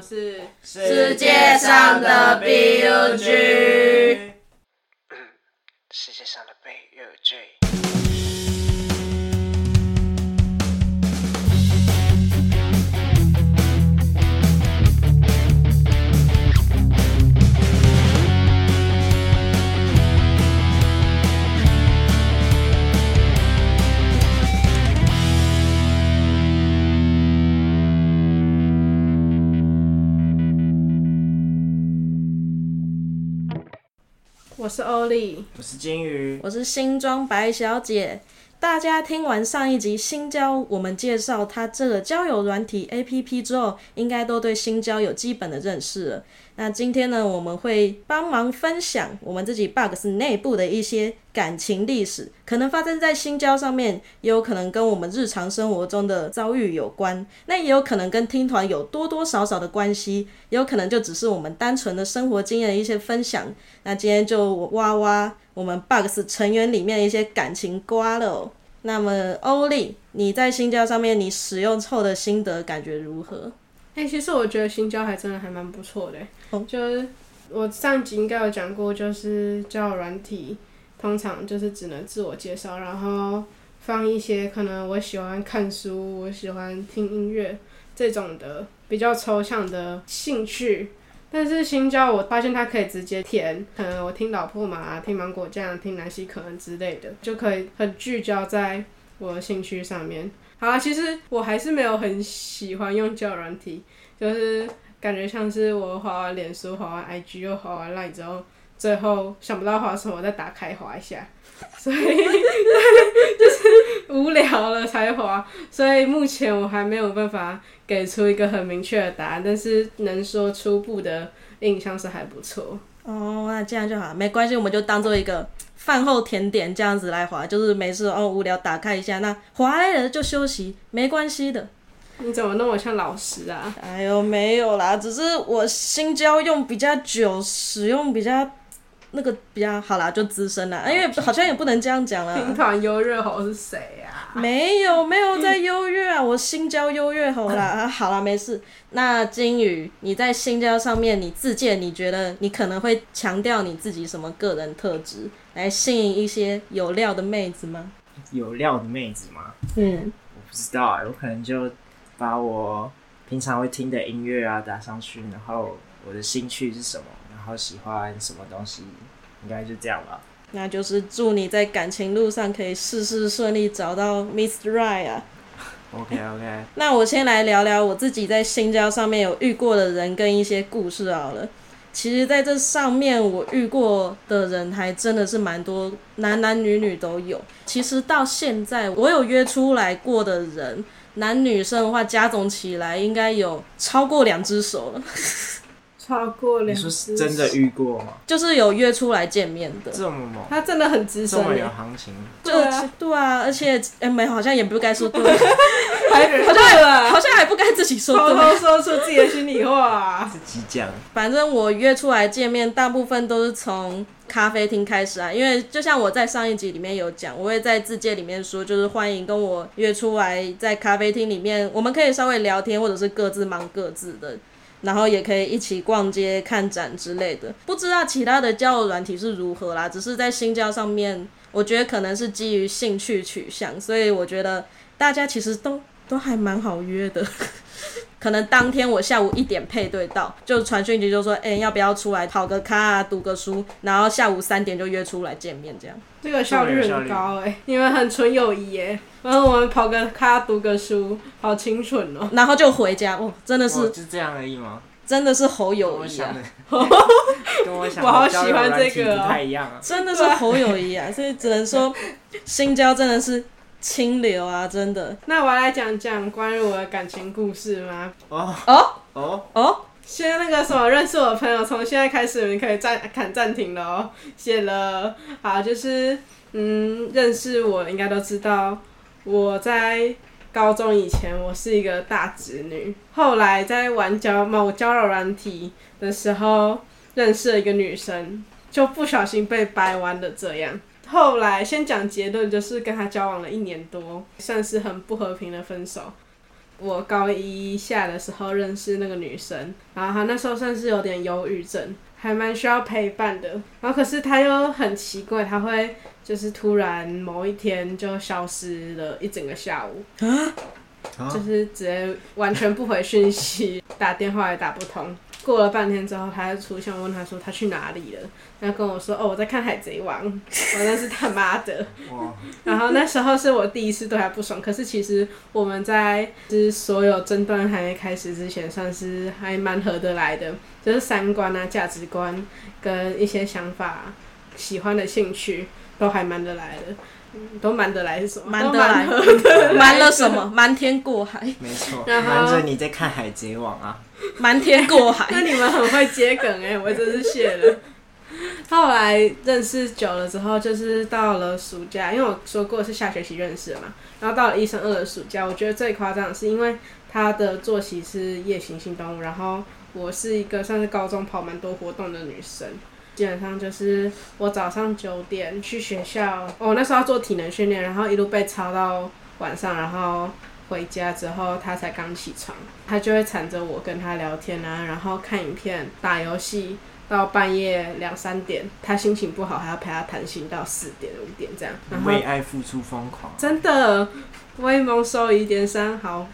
们是世界上的 BUG，是欧丽，我是金鱼，我是新装白小姐。大家听完上一集新交，我们介绍它这个交友软体 APP 之后，应该都对新交有基本的认识了。那今天呢，我们会帮忙分享我们自己 Bugs 内部的一些感情历史，可能发生在新交上面，也有可能跟我们日常生活中的遭遇有关。那也有可能跟听团有多多少少的关系，也有可能就只是我们单纯的生活经验的一些分享。那今天就挖挖我们 Bugs 成员里面的一些感情瓜了。那么欧丽，你在新交上面你使用后的心得感觉如何？哎、其实我觉得新交还真的还蛮不错的、哦就是我上集应该有讲过，就是交友软体通常就是只能自我介绍，然后放一些可能我喜欢看书，我喜欢听音乐这种的比较抽象的兴趣。但是新交我发现它可以直接填，可能我听老破马、听芒果酱、听南希可能之类的，就可以很聚焦在我的兴趣上面。好啦，其实我还是没有很喜欢用交友软体，就是感觉像是我滑完脸书、滑完 IG 又滑完 Line 之后，最后想不到滑什么，再打开滑一下，所以 就是无聊了才滑。所以目前我还没有办法给出一个很明确的答案，但是能说初步的印象是还不错。哦，那这样就好，没关系，我们就当做一个饭后甜点这样子来滑，就是没事哦无聊打开一下，那滑累了就休息，没关系的。你怎么那么像老师啊？哎呦，没有啦，只是我新交用比较久，使用比较那个比较好啦，就资深啦，因为好像也不能这样讲听啦。团优热喉是谁啊？没有没有在优越啊，我新交优越好啦。啊，好啦，没事。那金宇，你在新交上面你自荐，你觉得你可能会强调你自己什么个人特质，来吸引一些有料的妹子吗？有料的妹子吗？嗯，我不知道哎、我可能就把我平常会听的音乐啊打上去，然后我的兴趣是什么，然后喜欢什么东西，应该就这样吧。那就是祝你在感情路上可以事事顺利，找到 Miss Right 啊。OK OK，那我先来聊聊我自己在新交上面有遇过的人跟一些故事好了。其实，在这上面我遇过的人还真的是蛮多，男男女女都有。其实到现在，我有约出来过的人，男女生的话加总起来应该有超过两只手了，超过你两说只是真的遇过吗？就是有约出来见面的。这么猛，他真的很资这么有行情，就对啊对啊，而且哎，没好像也不该说对，还好像好像还不该自己说偷对。偷说出自己的心里话。自己讲。反正我约出来见面，大部分都是从咖啡厅开始啊，因为就像我在上一集里面有讲，我会在字界里面说，就是欢迎跟我约出来，在咖啡厅里面，我们可以稍微聊天，或者是各自忙各自的。然后也可以一起逛街、看展之类的。不知道其他的交友软体是如何啦，只是在新交上面，我觉得可能是基于兴趣取向，所以我觉得大家其实都都还蛮好约的。可能当天我下午一点配对到，就传讯息就说，哎、要不要出来跑个咖啊，读个书，然后下午三点就约出来见面，这样。这个效率很高哎、你们很纯友谊哎。然后我们跑个咖读个书，好清纯哦、然后就回家，哦，真的哦是就这样而已吗？真的是好友谊啊我想的，，跟我想我好的交友喜欢软体这个哦不太一样啊。真的是好友谊啊，所以只能说 新交真的是清流啊，真的。那我要来讲讲关于我的感情故事吗？哦哦哦，哦，先那个什么，认识我的朋友，从现在开始你可以暂砍暂停了哦，谢了。好，就是嗯，认识我应该都知道，我在高中以前我是一个大直女，后来在玩交某交友软体的时候认识了一个女生，就不小心被掰弯了这样。后来先讲结论，就是跟他交往了一年多，算是很不和平的分手。我高一下的时候认识那个女生，然后她那时候算是有点忧郁症，还蛮需要陪伴的。然后可是她又很奇怪，她会就是突然某一天就消失了一整个下午，啊就是直接完全不回讯息，打电话也打不通。过了半天之后，他就出现，我问他说他去哪里了，他跟我说哦我在看海贼王，我那是他妈的。然后那时候是我第一次对他不爽，可是其实我们在就是所有争端还没开始之前，算是还蛮合得来的，就是三观啊、价值观跟一些想法、喜欢的兴趣都还蛮得来的。嗯都瞒得来是什么？都瞒得来合得来瞒了什么？瞒天过海，没错，瞒着你在看《海贼王》啊，瞒天过海。那你们很会接梗哎、我真是谢了。后来认识久了之后，就是到了暑假，因为我说过是下学期认识的嘛，然后到了一升二的暑假，我觉得最夸张的是因为他的作息是夜行性动物，然后我是一个算是高中跑蛮多活动的女生。基本上就是我早上九点去学校，我那时候要做体能训练，然后一路被操到晚上，然后回家之后他才刚起床，他就会缠着我跟他聊天啊，然后看影片、打游戏到半夜两三点，他心情不好还要陪他谈心到四点五点这样，然后为爱付出疯狂。真的威猛收一点三好，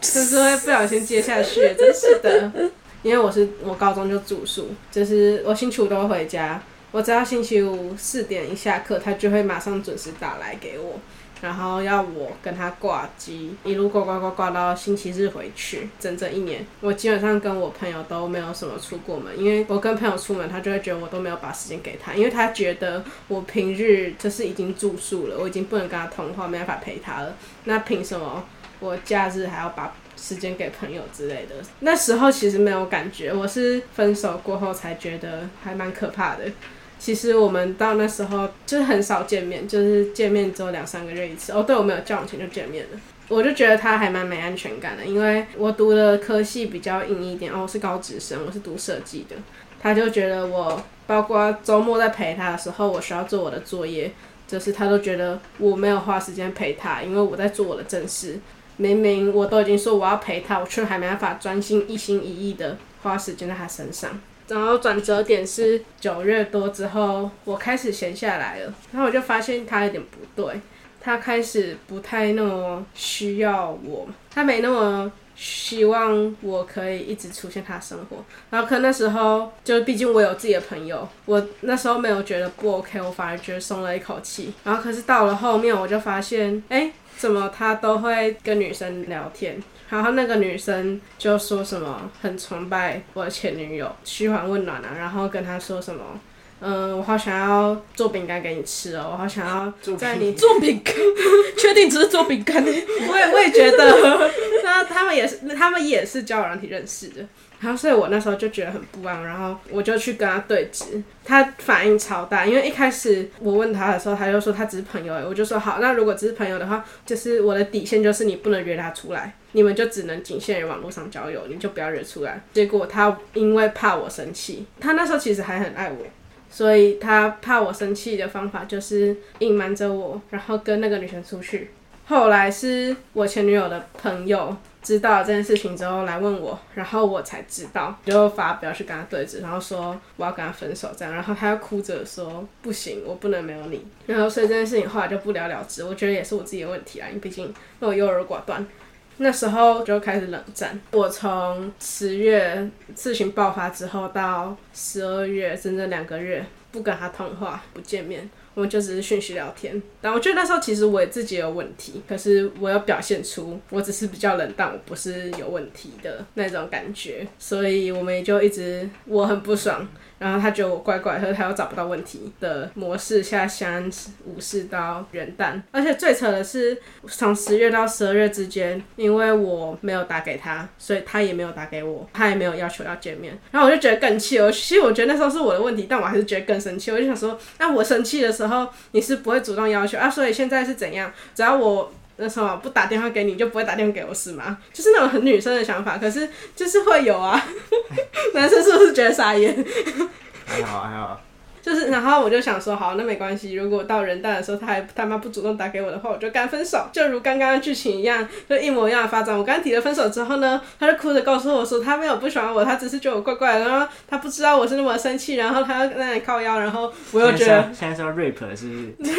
就是会不小心接下去，真是的。因为我是我高中就住宿，就是 我星期五都回家，我只要星期五四点一下课，他就会马上准时打来给我，然后要我跟他挂机，一路挂挂挂挂到星期日回去，整整一年。我基本上跟我朋友都没有什么出过门，因为我跟朋友出门，他就会觉得我都没有把时间给他，因为他觉得我平日就是已经住宿了，我已经不能跟他通话，没办法陪他了，那凭什么我假日还要把时间给朋友之类的？那时候其实没有感觉，我是分手过后才觉得还蛮可怕的。其实我们到那时候就是很少见面，就是见面只有两三个月一次。哦，对，我没有交往前就见面了。我就觉得他还蛮没安全感的，因为我读的科系比较硬一点，哦，我是高职生，我是读设计的。他就觉得我，包括周末在陪他的时候，我需要做我的作业，就是他都觉得我没有花时间陪他，因为我在做我的正事。明明我都已经说我要陪他，我却还没办法专心一心一意的花时间在他身上。然后转折点是九月多之后，我开始闲下来了，然后我就发现他有点不对，他开始不太那么需要我，他没那么希望我可以一直出现他的生活。然后可那时候就毕竟我有自己的朋友，我那时候没有觉得不 OK，我反而觉得松了一口气。然后可是到了后面，我就发现，哎，怎么他都会跟女生聊天？然后那个女生就说什么很崇拜我的前女友，嘘寒问暖啊，然后跟他说什么。嗯，我好想要做饼干给你吃哦，我好想要在你做饼干，确定只是做饼干？我也我也觉得，那他们也是他们也是交友软体认识的，然后所以我那时候就觉得很不安，然后我就去跟他对峙，他反应超大，因为一开始我问他的时候，他就说他只是朋友我就说好，那如果只是朋友的话，就是我的底线就是你不能约他出来，你们就只能仅限于网络上交友，你就不要约出来。结果他因为怕我生气，他那时候其实还很爱我。所以他怕我生气的方法就是隐瞒着我，然后跟那个女生出去。后来是我前女友的朋友知道了这件事情之后来问我，然后我才知道，就发表去跟他对峙，然后说我要跟他分手这样，然后他又哭着说不行，我不能没有你。然后所以这件事情后来就不了了之，我觉得也是我自己的问题啊，因为毕竟我优柔寡断。那时候就开始冷战。我从十月事情爆发之后到十二月，整整两个月不跟他通话、不见面，我们就只是讯息聊天。但我觉得那时候其实我也自己有问题，可是我有表现出我只是比较冷淡，我不是有问题的那种感觉，所以我们也就一直我很不爽。然后他觉得我怪怪，可是他又找不到问题的模式下相安无事到元旦，而且最扯的是，从十月到十二月之间，因为我没有打给他，所以他也没有打给我，他也没有要求要见面，然后我就觉得更气了。其实我觉得那时候是我的问题，但我还是觉得更生气。我就想说，那我生气的时候，你是不会主动要求啊，所以现在是怎样？只要我。那什么不打电话给你就不会打电话给我是吗？就是那种很女生的想法，可是就是会有啊。男生是不是觉得傻眼？还 好还好，就是，然后我就想说，好，那没关系。如果到人大的时候，他还他妈不主动打给我的话，我就跟他分手。就如刚刚的剧情一样，就一模一样的发展。我刚提了分手之后呢，他就哭着告诉我说，他没有不喜欢我，他只是觉得我怪怪的，然后他不知道我是那么生气，然后他要在那里靠腰，然后我又觉得，现在是要 rape 是不是？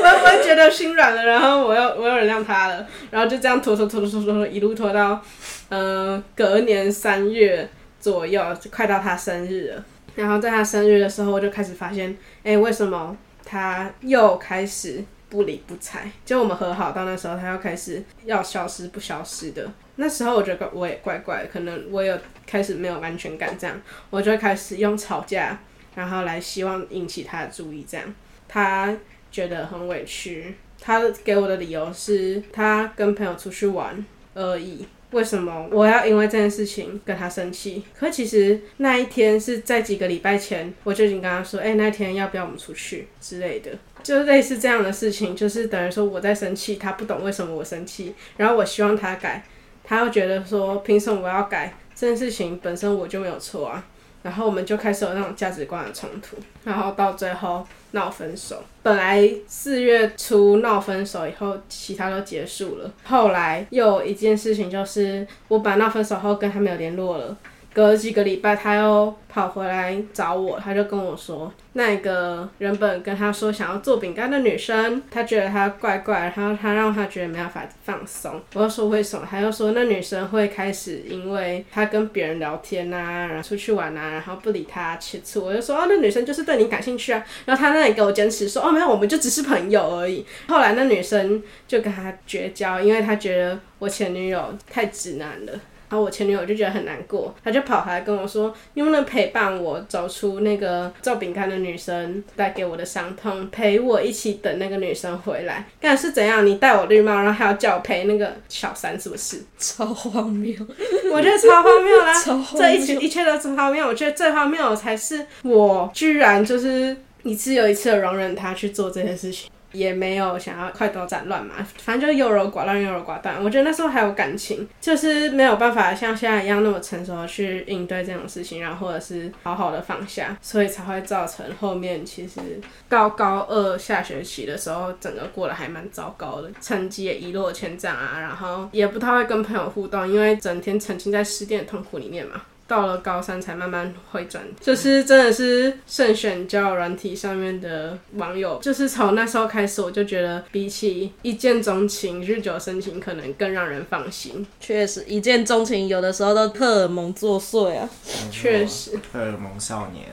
我 我又觉得心软了，然后我又我又原谅他了，然后就这样拖拖拖拖拖拖，一路拖到，呃，隔年三月左右，就快到他生日了。然后在他生日的时候，我就开始发现，哎、为什么他又开始不理不睬？就我们和好到那时候，他又开始要消失不消失的。那时候我觉得我也怪怪，可能我有开始没有安全感，这样我就开始用吵架，然后来希望引起他的注意，这样他觉得很委屈。他给我的理由是他跟朋友出去玩而已。为什么我要因为这件事情跟他生气？可其实那一天是在几个礼拜前，我就已经跟他说，哎、那天要不要我们出去之类的，就是类似这样的事情，就是等于说我在生气，他不懂为什么我生气，然后我希望他改，他又觉得说凭什么我要改？这件事情本身我就没有错啊。然后我们就开始有那种价值观的冲突，然后到最后闹分手。本来四月初闹分手以后，其他都结束了。后来又有一件事情，就是我把闹分手后跟他们有联络了。隔几个礼拜，他又跑回来找我，他就跟我说，那个原本跟他说想要做饼干的女生，他觉得他怪怪，然后他让他觉得没办法放松。我就说为什么？他就说那女生会开始因为他跟别人聊天啊，然后出去玩啊，然后不理他吃醋。我就说哦，那女生就是对你感兴趣啊。然后他那里给我坚持说哦没有，我们就只是朋友而已。后来那女生就跟他绝交，因为他觉得我前女友太直男了。然后我前女友就觉得很难过，她就跑回来跟我说：“你能不能陪伴我走出那个做饼干的女生带给我的伤痛，陪我一起等那个女生回来？干是怎样？你戴我绿帽，然后还要叫我陪那个小三，是不是？超荒谬，我觉得超荒谬啦！这一切一切都超荒谬。我觉得最荒谬的才是我居然就是一次又一次的容忍他去做这些事情。也没有想要快刀斩乱麻，反正就优柔寡断，优柔寡断。我觉得那时候还有感情，就是没有办法像现在一样那么成熟的去应对这种事情，然后或者是好好的放下，所以才会造成后面其实高高二下学期的时候，整个过得还蛮糟糕的，成绩也一落千丈啊，然后也不太会跟朋友互动，因为整天沉浸在失恋的痛苦里面嘛。到了高三才慢慢会转，就是真的是慎选交友软体上面的网友，就是从那时候开始，我就觉得比起一见钟情、日久生情，可能更让人放心。确实一见钟情，有的时候都荷尔蒙作祟啊。确实，荷尔蒙少年，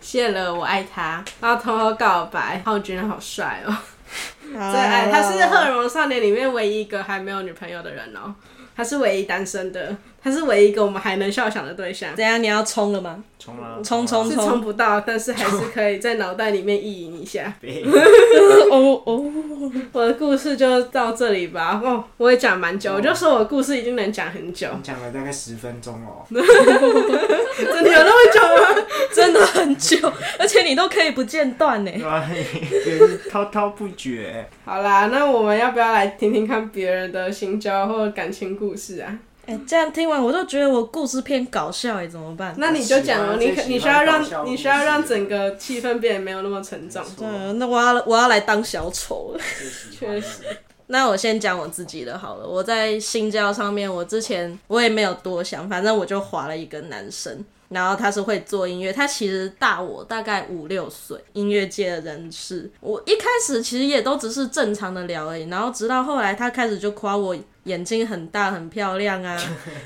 谢了，我爱他，然后偷偷告白，浩君好帅哦，最最爱他是荷尔蒙少年里面唯一一个还没有女朋友的人哦，他是唯一单身的，他是唯一一个我们还能笑想的对象。怎样？你要冲了吗？冲了，冲冲是冲不到，但是还是可以在脑袋里面意淫一下。别 哦哦，我的故事就到这里吧。哦，我也讲蛮久，我就说我的故事已经能讲很久，你讲了大概十分钟哦，真的有那么久吗？真的很久，而且你都可以不间断呢。滔滔不绝，好啦，那我们要不要来听听看别人的新交或感情故事啊？哎、这样听完我都觉得我故事偏搞笑哎，怎么办？那你就讲了，你可你需要让你需要让整个气氛变得没有那么沉重。对，那我要我要来当小丑了。确实，那我先讲我自己的好了。我在新交上面，我之前我也没有多想，反正我就划了一个男生，然后他是会做音乐，他其实大我大概五六岁，音乐界的人士。我一开始其实也都只是正常的聊而已，然后直到后来他开始就夸我眼睛很大很漂亮啊，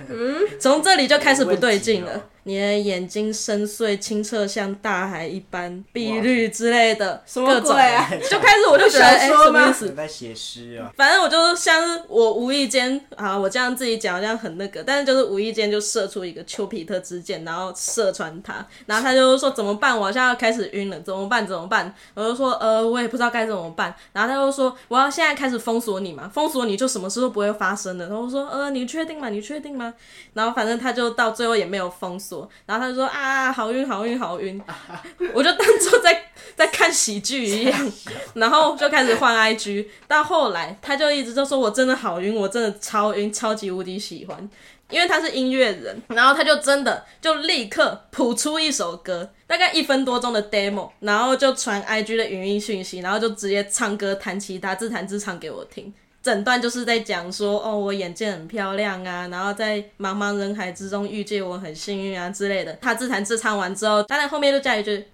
嗯，从这里就开始不对劲了。你的眼睛深邃清澈，像大海一般，碧绿之类的，什么各种鬼啊？就开始我就觉得，哎、什么意思？你在写诗啊？反正我就是像是我无意间啊，我这样自己讲这样很那个，但是就是无意间就射出一个丘比特之箭，然后射穿他，然后他就说怎么办？我现在要开始晕了，怎么办？怎么办？我就说呃，我也不知道该怎么办。然后他就说我要现在开始封锁你嘛，封锁你就什么事都不会发生的。然后我说呃，你确定吗？你确定吗？然后反正他就到最后也没有封锁，然后他就说啊，好晕，好晕，好晕，我就当做在在看喜剧一样。然后就开始换 IG，到后来他就一直就说我真的好晕，我真的超晕，超级无敌喜欢，因为他是音乐人，然后他就真的就立刻谱出一首歌，大概一分多钟的 demo，然后就传 IG 的语音讯息，然后就直接唱歌、弹吉他、自弹自唱给我听。整段就是在讲说，哦，我眼见很漂亮啊，然后在茫茫人海之中遇见我很幸运啊之类的。他自弹自唱完之后，当然后面就加一句，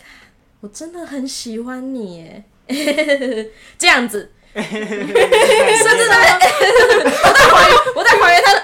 我真的很喜欢你耶，这样子，甚至在我在还原我在还原他的。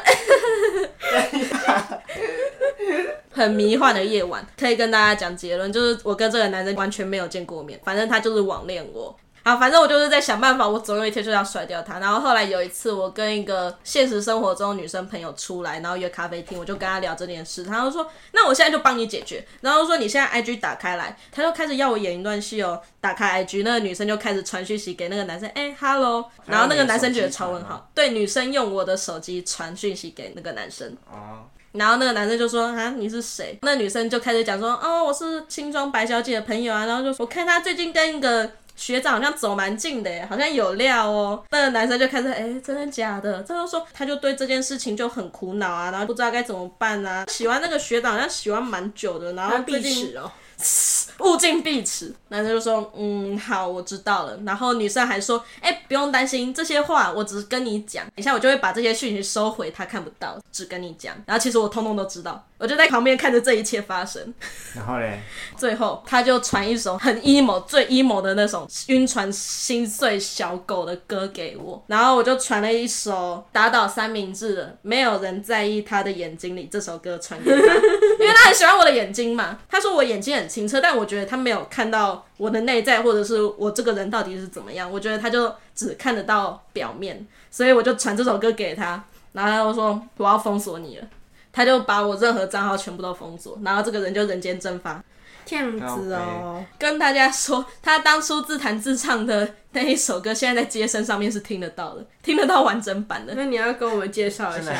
很迷幻的夜晚，可以跟大家讲结论，就是我跟这个男生完全没有见过面，反正他就是网恋我。啊，反正我就是在想办法，我总有一天就要甩掉他。然后后来有一次，我跟一个现实生活中的女生朋友出来，然后约咖啡厅，我就跟他聊这件事，他就说：“那我现在就帮你解决。”然后说：“你现在 IG 打开来。”他就开始要我演一段戏哦。打开 IG，那个女生就开始传讯息给那个男生，哎，hello。然后那个男生觉得超问号，对，女生用我的手机传讯息给那个男生。哦。然后那个男生就说：“啊，你是谁？”那女生就开始讲说：“哦，我是青装白小姐的朋友啊。”然后就说：“我看他最近跟一个。”学长好像走蛮近的，好像有料哦。那个男生就开始，哎，真的假的？他就说他就对这件事情就很苦恼啊，然后不知道该怎么办啊。喜欢那个学长好像喜欢蛮久的，然后毕竟哦。物尽必迟，男生就说：“嗯，好，我知道了。”然后女生还说：“哎，不用担心，这些话我只是跟你讲，等一下我就会把这些讯息收回，他看不到，只跟你讲。然后其实我通通都知道，我就在旁边看着这一切发生。然后嘞，最后他就传一首很 emo、最 emo 的那种晕船心碎小狗的歌给我，然后我就传了一首打倒三明治的《没有人在意他的眼睛里》这首歌传给他，因为他很喜欢我的眼睛嘛。他说我眼睛很。清澈，但我觉得他没有看到我的内在，或者是我这个人到底是怎么样。我觉得他就只看得到表面，所以我就传这首歌给他，然后他就说我要封锁你了，他就把我任何账号全部都封锁，然后这个人就人间蒸发。这样子哦，跟大家说，他当初自弹自唱的那一首歌，现在在街声上面是听得到的，听得到完整版的。那你要跟我们介绍一下吗？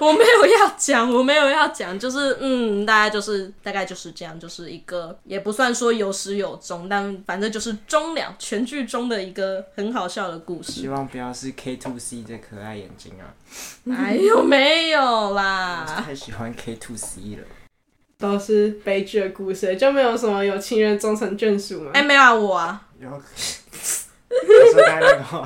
我 我没有要讲，我没有要讲，就是嗯，大概就是大概就是这样，就是一个也不算说有始有终，但反正就是终了，全剧中的一个很好笑的故事。希望不要是 K to C 的可爱眼睛啊！哎呦，没有啦，太喜欢 K to C 了。都是悲剧的故事，就没有什么有情人终成眷属吗？哎，没有啊，我啊。有。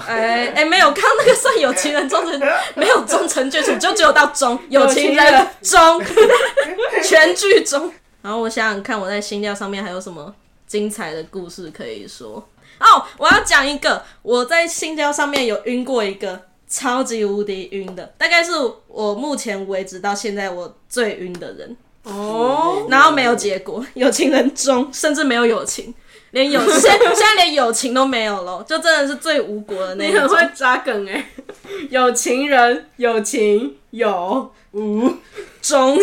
哎哎，没有，刚那个算有情人终成，没有终成眷属，就只有到终，有情人终，全剧终。然后我想想看，我在心跳上面还有什么精彩的故事可以说？哦，我要讲一个，我在心跳上面有晕过一个超级无敌晕的，大概是我目前为止到现在我最晕的人。哦，然后没有结果，有情人终，甚至没有友情，连友 现现在连友情都没有了，就真的是最无果的那种。你很会抓梗哎，有情人，有情有无终。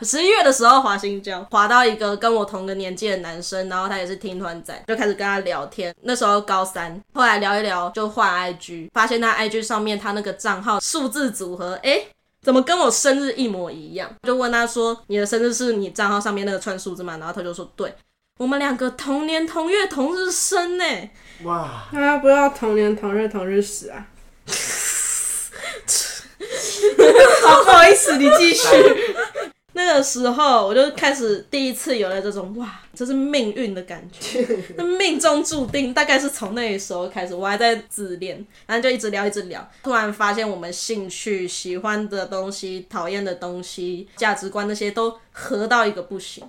十一月的时候滑新交，滑到一个跟我同个年纪的男生，然后他也是听团仔，就开始跟他聊天。那时候高三，后来聊一聊就换 IG，发现他 IG 上面他那个账号数字组合，哎。怎么跟我生日一模一样？就问他说：“你的生日是你账号上面那个串数字吗？”然后他就说：“对，我们两个同年同月同日生呢。”哇，那要不要同年同月同日死啊？好，不好意思，你继续。那个时候，我就开始第一次有了这种哇，这是命运的感觉，那命中注定，大概是从那时候开始，我还在自恋，然后就一直聊，一直聊，突然发现我们兴趣、喜欢的东西、讨厌的东西、价值观那些都合到一个不行。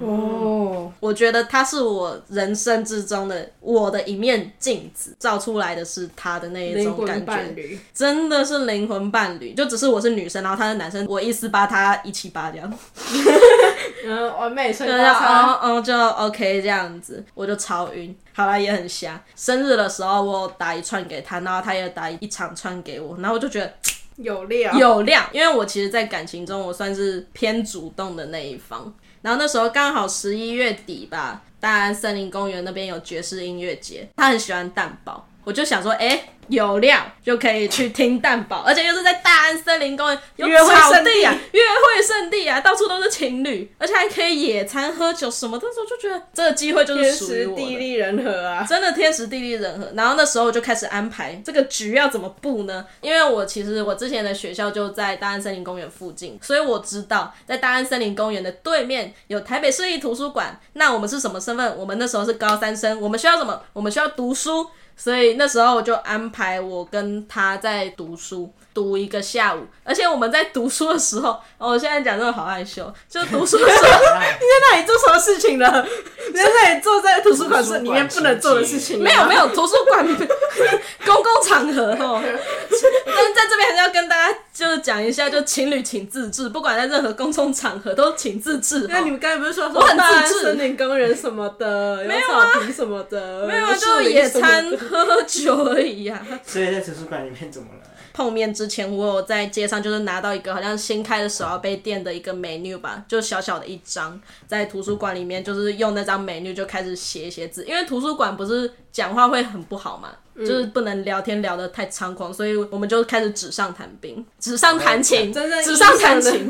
哦，我觉得他是我人生之中的我的一面镜子，照出来的是他的那一种感觉，真的是灵魂伴侣。就只是我是女生，然后他是男生，我一四八，他一七八这样。嗯，完美身高，嗯，就 OK 这样子，我就超晕。好了，也很瞎。生日的时候我打一串给他，然后他也打一长串给我，然后我就觉得有量有量，因为我其实，在感情中我算是偏主动的那一方。然后那时候刚好十一月底吧，大安森林公园那边有爵士音乐节，他很喜欢蛋堡，我就想说，哎，有料就可以去听蛋堡，而且又是在大安森林公园有草地啊，约会圣地啊，到处都是情侣，而且还可以野餐、喝酒什么的时候，就觉得这个机会就是天属于我的。时地利人和啊！真的天时地利人和，然后那时候就开始安排这个局要怎么布呢？因为我其实我之前的学校就在大安森林公园附近，所以我知道在大安森林公园的对面有台北市立图书馆。那我们是什么身份？我们那时候是高三生，我们需要什么？我们需要读书。所以那时候我就安排我跟他在读书，读一个下午。而且我们在读书的时候，哦，我现在讲真的好害羞，就读书的时候。你在那里做什么事情呢？你在那里坐在图书馆是里面不能做的事情。没有没有，图书馆 公共场合哦。但是在这边还是要跟大家就是讲一下，就情侣请自制，不管在任何公众场合都请自制。那你们刚才不是说我很大自制森林工人什么的，有没有啊草坪什么的，没有啊，就野餐喝喝酒而已呀、所以在图书馆里面怎么了？碰面之前，我有在街上就是拿到一个好像新开的手摇杯店的一个 menu 吧，就小小的一张，在图书馆里面就是用那张 menu 就开始写一些字，因为图书馆不是讲话会很不好嘛，就是不能聊天聊得太猖狂，所以我们就开始纸上谈兵，纸上谈情，真纸上谈情，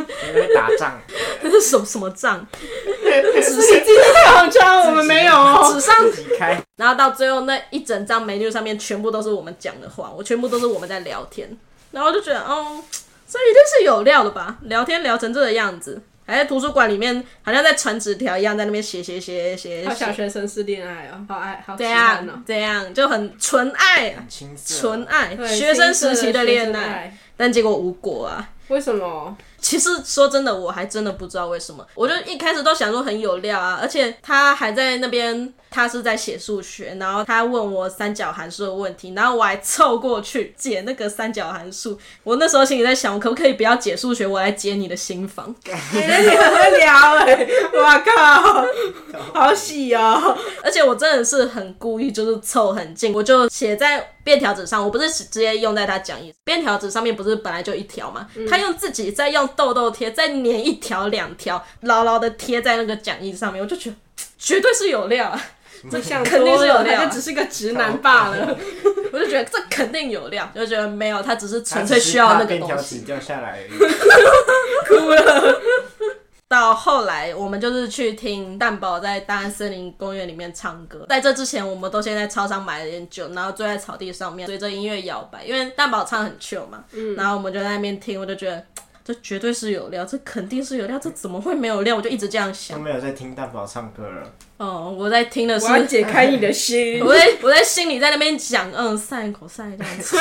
打仗，这是什么什么仗？你自己好 trang，我们没有哦。纸上然后到最后那一整张 menu 上面全部都是我们讲的话，我全部都是我们在聊天，然后就觉得，哦，这一定是有料的吧？聊天聊成这个样子，还在图书馆里面，好像在传纸条一样，在那边写写写写好小，学生是恋爱哦，好爱，好这喜欢哦。样。这样就很纯爱纯爱，学生时期的恋爱，，但结果无果啊。为什么？其实说真的，我还真的不知道为什么。我就一开始都想说很有料啊，而且他还在那边，他是在写数学，然后他问我三角函数的问题，然后我还凑过去解那个三角函数。我那时候心里在想，我可不可以不要解数学，我来解你的心房？哎，你很会聊哎，我靠，好喜哦。而且我真的是很故意，就是凑很近，我就写在便条纸上，我不是直接用在他讲义。便条纸上面不是本来就一条嘛，他用自己再用痘痘贴再粘一条两条，牢牢的贴在那个讲义上面，我就觉得绝对是有料啊！你想肯定，是有料就只是个直男罢了。我就觉得这肯定有料，就觉得没有，他只是纯粹需要那个东西。纸掉下来而已。到后来，我们就是去听蛋宝在大安森林公园里面唱歌。在这之前，我们都先在超商买了点酒，然后坐在草地上面，随着音乐摇摆。因为蛋宝唱很 chill 嘛，然后我们就在那边听，我就觉得这绝对是有料，这肯定是有料，这怎么会没有料？我就一直这样想都。没有在听蛋宝唱歌了，哦，我在听的是我要解开你的心 我。在我在心里在那边讲，嗯，赛口散这样子。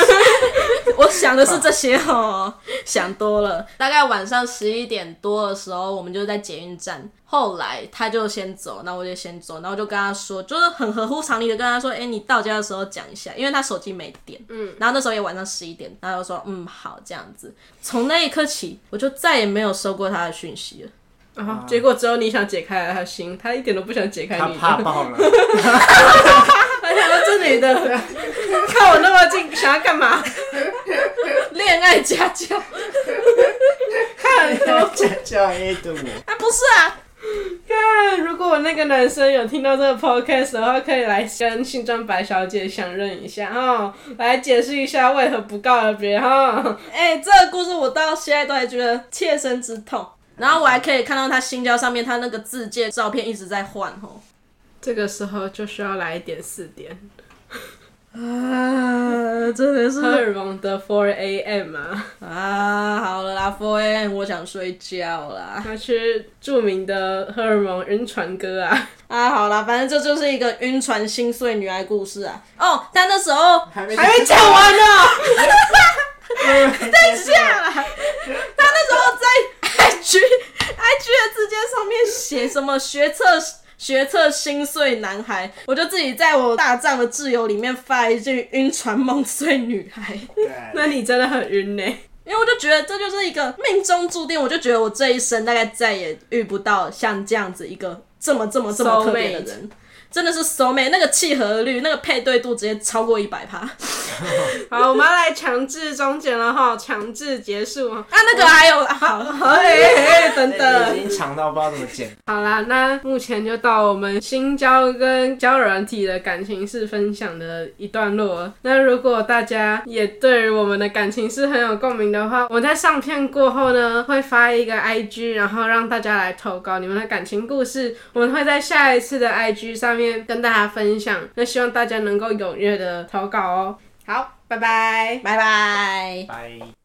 我想的是这些哦，想多了。大概晚上十一点多的时候，我们就在捷运站。后来他就先走，那我就先走，然后我就跟他说，就是很合乎常理的跟他说，哎、你到家的时候讲一下，因为他手机没电。嗯，然后那时候也晚上十一点，然后我就说，嗯，好，这样子。从那一刻起，我就再也没有收过他的讯息了。然后结果只有你想解开了他心，他一点都不想解开他你的。怕爆了，他想说这女的 看我那么近，想要干嘛？恋爱家教看很多。家教 A 的我，啊，不是啊，看，如果我那个男生有听到这个 podcast 的话，可以来跟新庄白小姐相认一下哈，来解释一下为何不告而别哈。哎、这个故事我到现在都还觉得切身之痛。然后我还可以看到他新交上面他那个字介照片一直在换吼。这个时候就需要来一点四点，啊，真的是荷尔蒙的 four a.m. 啊，啊，好了啦，Four A.M. 我想睡觉啦。他是著名的荷尔蒙晕船歌啊。啊，好啦，反正这就是一个晕船心碎女孩故事啊。哦，但那时候还没还没讲完呢，等下啦，他那时候在 IG IG 的字节上面写什么学测学测心碎男孩，我就自己在我大藏的挚友里面发一句晕船梦碎女孩，那你真的很晕呢、因为我就觉得这就是一个命中注定，我就觉得我这一生大概再也遇不到像这样子一个这么这么这么特别的人。真的是 so mate，那个契合率、那个配对度直接超过一百趴。啊，好，我们要来强制终结了哈，强制结束啊。那个还有好，哎，等等已，经长到不知道怎么剪。好啦，那目前就到我们新交跟交友软体的感情事分享的一段落了。那如果大家也对于我们的感情事很有共鸣的话，我在上片过后呢，会发一个 IG，然后让大家来投稿你们的感情故事，我们会在下一次的 IG 上面跟大家分享。那希望大家能够踊跃的投稿哦。好，拜拜。拜拜。拜。